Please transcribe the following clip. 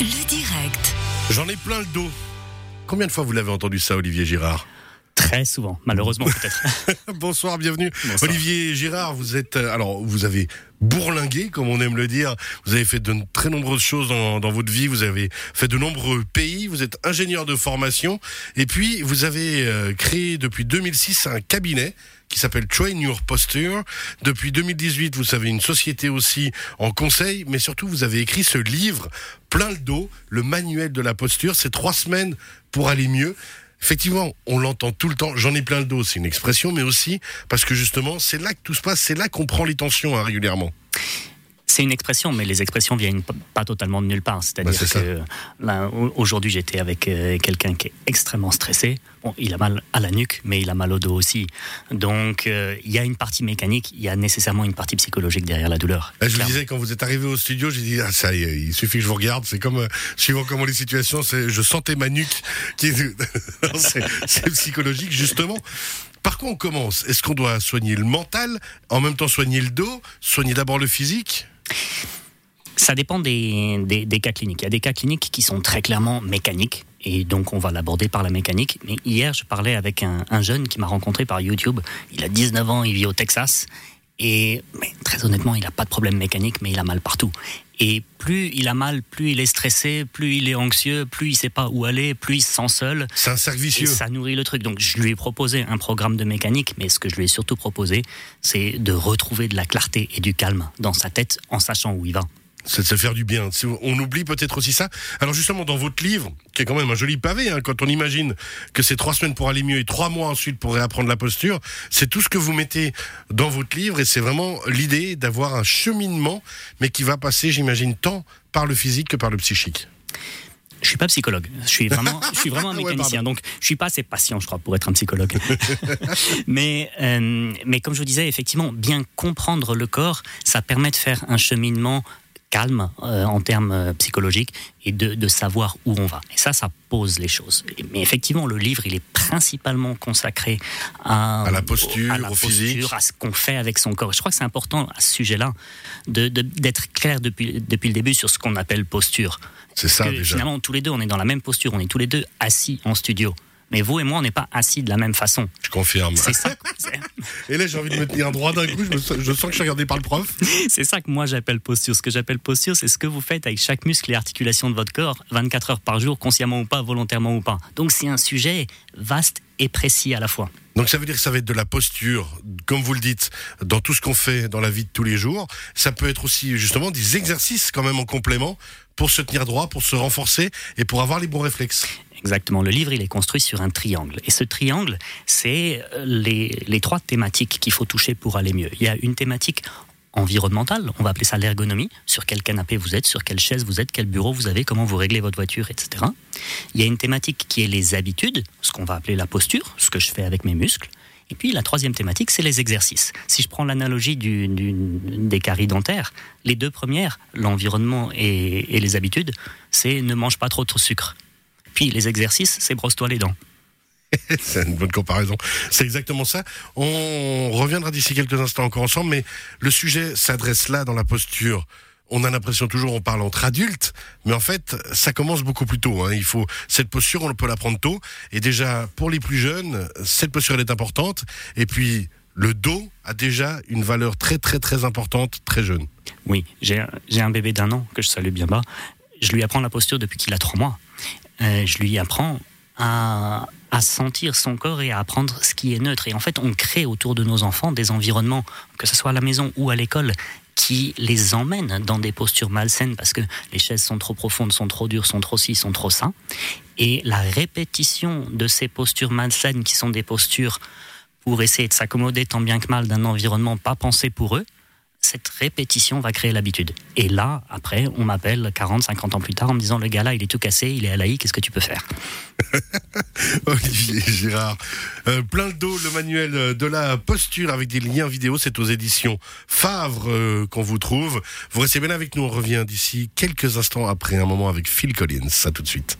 Le direct. J'en ai plein le dos. Combien de fois vous l'avez entendu ça, Olivier Girard? Très souvent, malheureusement peut-être. Bonsoir, bienvenue. Bonsoir. Olivier Girard, vous êtes euh, alors vous avez bourlingué, comme on aime le dire. Vous avez fait de très nombreuses choses dans, dans votre vie. Vous avez fait de nombreux pays. Vous êtes ingénieur de formation et puis vous avez euh, créé depuis 2006 un cabinet qui s'appelle Train Your Posture. Depuis 2018, vous avez une société aussi en conseil, mais surtout vous avez écrit ce livre plein le dos, le manuel de la posture. C'est trois semaines pour aller mieux. Effectivement, on l'entend tout le temps. J'en ai plein le dos, c'est une expression, mais aussi parce que justement, c'est là que tout se passe, c'est là qu'on prend les tensions hein, régulièrement. C'est une expression, mais les expressions viennent pas totalement de nulle part. C'est-à-dire Bah, que au- aujourd'hui, j'étais avec euh, quelqu'un qui est extrêmement stressé. Bon, il a mal à la nuque, mais il a mal au dos aussi. Donc, euh, il y a une partie mécanique, il y a nécessairement une partie psychologique derrière la douleur. Là, je vous disais, quand vous êtes arrivé au studio, j'ai dit, ah, ça y est, il suffit que je vous regarde. C'est comme, euh, suivant comment les situations, je sentais ma nuque qui c'est, c'est psychologique, justement. Par quoi on commence? Est-ce qu'on doit soigner le mental, en même temps soigner le dos, soigner d'abord le physique? Ça dépend des, des- des cas cliniques. Il y a des cas cliniques qui sont très clairement mécaniques. Et donc, on va l'aborder par la mécanique. Mais hier, je parlais avec un, un jeune qui m'a rencontré par YouTube. Il a 19 ans, il vit au Texas. Et mais, très honnêtement, il n'a pas de problème mécanique, mais il a mal partout. Et plus il a mal, plus il est stressé, plus il est anxieux, plus il sait pas où aller, plus il se sent seul. C'est un cercle vicieux. ça nourrit le truc. Donc je lui ai proposé un programme de mécanique, mais ce que je lui ai surtout proposé, c'est de retrouver de la clarté et du calme dans sa tête en sachant où il va. C'est de se faire du bien. On oublie peut-être aussi ça. Alors justement, dans votre livre, qui est quand même un joli pavé, hein, quand on imagine que c'est trois semaines pour aller mieux et trois mois ensuite pour réapprendre la posture, c'est tout ce que vous mettez dans votre livre et c'est vraiment l'idée d'avoir un cheminement, mais qui va passer, j'imagine, tant par le physique que par le psychique. Je suis pas psychologue. Je suis vraiment, je suis vraiment un Ouais, mécanicien. donc, je suis pas assez patient, je crois, pour être un psychologue. mais, euh, mais comme je vous disais, effectivement, bien comprendre le corps, ça permet de faire un cheminement calme euh, en termes euh, psychologiques et de, de savoir où on va. Et ça, ça pose les choses. Mais effectivement, le livre, il est principalement consacré à, À la posture, à la au physique. posture, à ce qu'on fait avec son corps. Je crois que c'est important à ce sujet-là de- de- d'être clair depuis, depuis le début sur ce qu'on appelle posture. C'est ça que déjà. finalement, tous les deux, on est dans la même posture, on est tous les deux assis en studio. Mais vous et moi, on n'est pas assis de la même façon. Je confirme. C'est ça, Et là, j'ai envie de me tenir droit d'un coup. Je, me je sens que je suis regardé par le prof. c'est ça que moi j'appelle posture. Ce que j'appelle posture, c'est ce que vous faites avec chaque muscle et articulation de votre corps, 24 heures par jour, consciemment ou pas, volontairement ou pas. Donc c'est un sujet vaste et précis à la fois. Donc ça veut dire que ça va être de la posture, comme vous le dites, dans tout ce qu'on fait dans la vie de tous les jours. Ça peut être aussi justement des exercices quand même en complément pour se tenir droit, pour se renforcer et pour avoir les bons réflexes. Exactement. Le livre, il est construit sur un triangle. Et ce triangle, c'est euh, les, trois thématiques qu'il faut toucher pour aller mieux. Il y a une thématique environnementale, on va appeler ça l'ergonomie, sur quel canapé vous êtes, sur quelle chaise vous êtes, quel bureau vous avez, comment vous réglez votre voiture, etc. Il y a une thématique qui est les habitudes, ce qu'on va appeler la posture, ce que je fais avec mes muscles. Et puis la troisième thématique, c'est les exercices. Si je prends l'analogie des caries dentaires, les deux premières, l'environnement et les habitudes, c'est ne mange pas trop de sucre. Puis les exercices, c'est brosse-toi les dents. C'est une bonne comparaison. C'est exactement ça. On reviendra d'ici quelques instants encore ensemble, mais le sujet s'adresse là dans la posture. On a l'impression toujours on parle entre adultes, mais en fait ça commence beaucoup plus tôt. hein. Il faut cette posture, on peut la prendre tôt. Et déjà pour les plus jeunes, cette posture elle est importante. Et puis le dos a déjà une valeur très très très importante très jeune. Oui, j'ai j'ai un bébé d'un an que je salue bien bas. Je lui apprends la posture depuis qu'il a trois mois. Euh, je lui apprends à, sentir son corps et à apprendre ce qui est neutre. Et en fait, on crée autour de nos enfants des environnements, que ce soit à la maison ou à l'école, qui les emmènent dans des postures malsaines parce que les chaises sont trop profondes, sont trop dures, sont trop ci, sont trop ça. Et la répétition de ces postures malsaines, qui sont des postures pour essayer de s'accommoder tant bien que mal d'un environnement pas pensé pour eux, cette répétition va créer l'habitude. Et là, après, on m'appelle 40, 50 ans plus tard en me disant le gars là, il est tout cassé, il est à l'AI, qu'est-ce que tu peux faire? Olivier Girard. Euh, plein le dos, le manuel de la posture avec des liens vidéo, c'est aux éditions Favre euh, qu'on vous trouve. Vous restez bien avec nous, on revient d'ici quelques instants après un moment avec Phil Collins. À tout de suite.